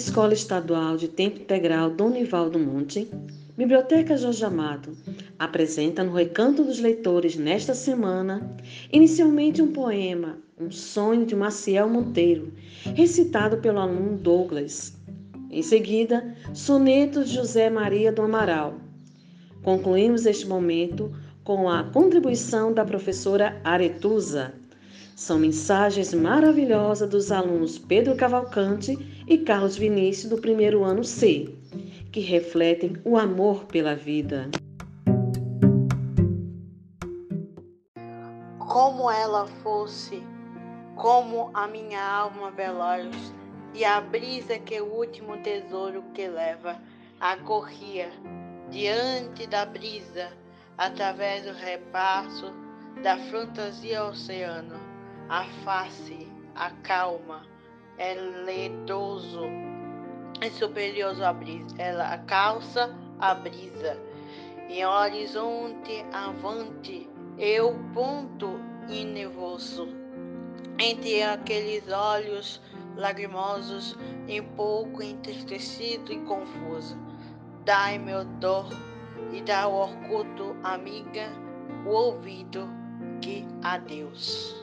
Escola Estadual de Tempo Integral Donival do Monte, Biblioteca Jorge Amado, apresenta no Recanto dos Leitores nesta semana, inicialmente um poema, Um Sonho de Maciel Monteiro, recitado pelo aluno Douglas. Em seguida, sonetos de José Maria do Amaral. Concluímos este momento com a contribuição da professora Aretusa. São mensagens maravilhosas dos alunos Pedro Cavalcante e Carlos Vinícius do primeiro ano C, que refletem o amor pela vida. Como ela fosse, como a minha alma veloz, e a brisa que o último tesouro que leva a corria diante da brisa, através do repasso da fantasia oceano a face, a calma, é ledoso e superior à brisa. Ela calça a brisa. Em horizonte avante, eu ponto e nevoso. Entre aqueles olhos lagrimosos, em pouco entristecido e confuso. Dai meu dor e dá o oculto, amiga, o ouvido que a Deus.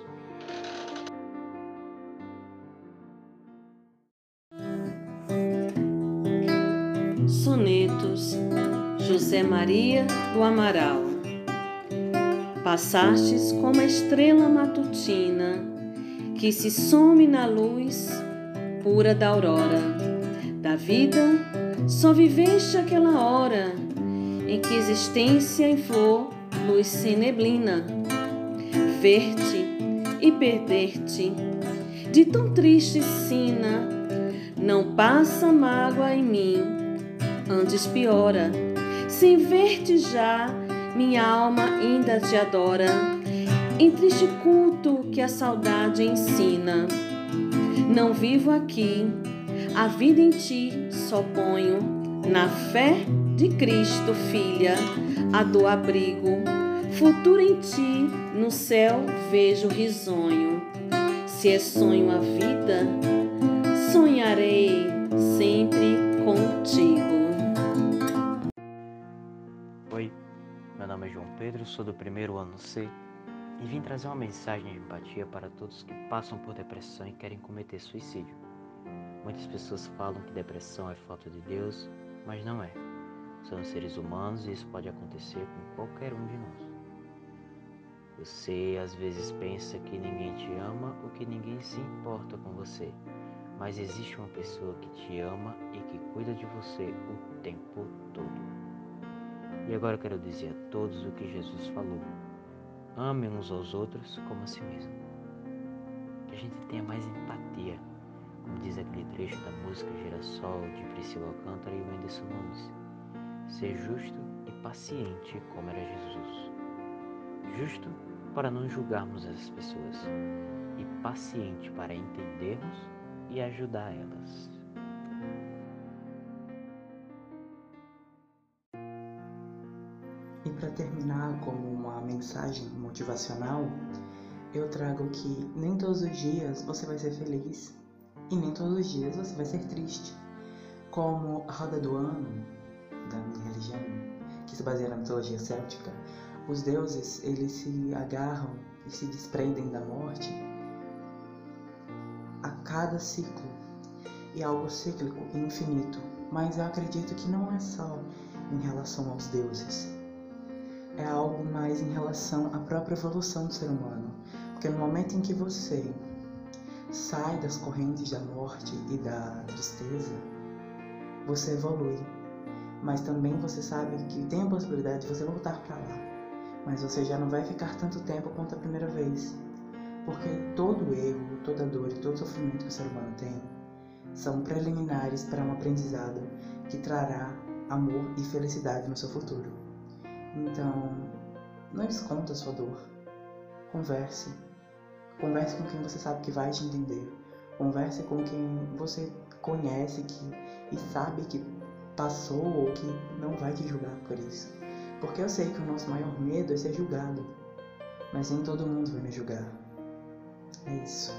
Sonetos José Maria do Amaral. Passastes como a estrela matutina que se some na luz pura da aurora. Da vida, só viveste aquela hora em que existência em flor, luz sem neblina, ver-te e perder-te de tão triste sina, não passa mágoa em mim antes piora. Sem ver-te já, minha alma ainda te adora. Em triste culto que a saudade ensina. Não vivo aqui, a vida em ti só ponho. Na fé de Cristo, filha, a do abrigo. Futuro em ti, no céu vejo risonho. Se é sonho a vida, sonharei sempre contigo. João Pedro, sou do primeiro ano C e vim trazer uma mensagem de empatia para todos que passam por depressão e querem cometer suicídio. Muitas pessoas falam que depressão é falta de Deus, mas não é. Somos seres humanos e isso pode acontecer com qualquer um de nós. Você às vezes pensa que ninguém te ama ou que ninguém se importa com você, mas existe uma pessoa que te ama e que cuida de você o tempo todo. E agora quero dizer a todos o que Jesus falou: amem uns aos outros como a si mesmo. Que a gente tenha mais empatia, como diz aquele trecho da música Girassol de Priscila Alcântara e Wenderson Nunes. Ser justo e paciente como era Jesus. Justo para não julgarmos essas pessoas e paciente para entendermos e ajudar elas. E para terminar como uma mensagem motivacional, eu trago que nem todos os dias você vai ser feliz e nem todos os dias você vai ser triste. Como a roda do ano da minha religião, que se baseia na mitologia céltica, os deuses eles se agarram e se desprendem da morte a cada ciclo e algo cíclico e infinito. Mas eu acredito que não é só em relação aos deuses é algo mais em relação à própria evolução do ser humano. Porque no momento em que você sai das correntes da morte e da tristeza, você evolui. Mas também você sabe que tem a possibilidade de você voltar para lá. Mas você já não vai ficar tanto tempo quanto a primeira vez. Porque todo erro, toda dor e todo sofrimento que o ser humano tem são preliminares para um aprendizado que trará amor e felicidade no seu futuro. Então, não esconda a sua dor. Converse. Converse com quem você sabe que vai te entender. Converse com quem você conhece que, e sabe que passou ou que não vai te julgar por isso. Porque eu sei que o nosso maior medo é ser julgado. Mas nem todo mundo vai me julgar. É isso.